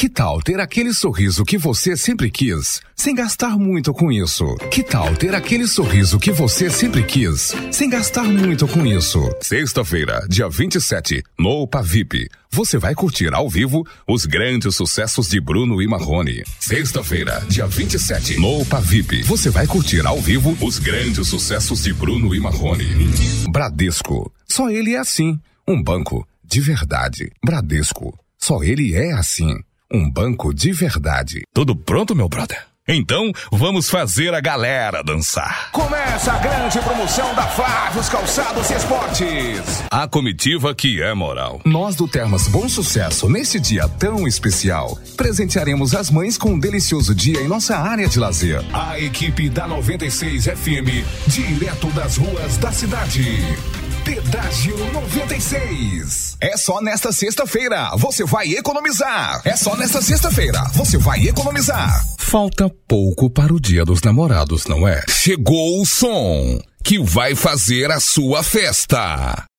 Que tal ter aquele sorriso que você sempre quis, sem gastar muito com isso? Que tal ter aquele sorriso que você sempre quis, sem gastar muito com isso? Sexta-feira, dia 27, no Pavip, você vai curtir ao vivo os grandes sucessos de Bruno e Marrone. Sexta-feira, dia 27, no Pavip, você vai curtir ao vivo os grandes sucessos de Bruno e Marrone. Bradesco, só ele é assim, um banco de verdade. Bradesco, só ele é assim. Um banco de verdade. Tudo pronto, meu brother? Então, vamos fazer a galera dançar. Começa a grande promoção da Flávio Calçados e Esportes. A comitiva que é moral. Nós do Termas Bom Sucesso, nesse dia tão especial, presentearemos as mães com um delicioso dia em nossa área de lazer. A equipe da 96 FM, direto das ruas da cidade. Pedágio 96. É só nesta sexta-feira, você vai economizar. É só nesta sexta-feira, você vai economizar. Falta pouco para o Dia dos Namorados, não é? Chegou o som que vai fazer a sua festa.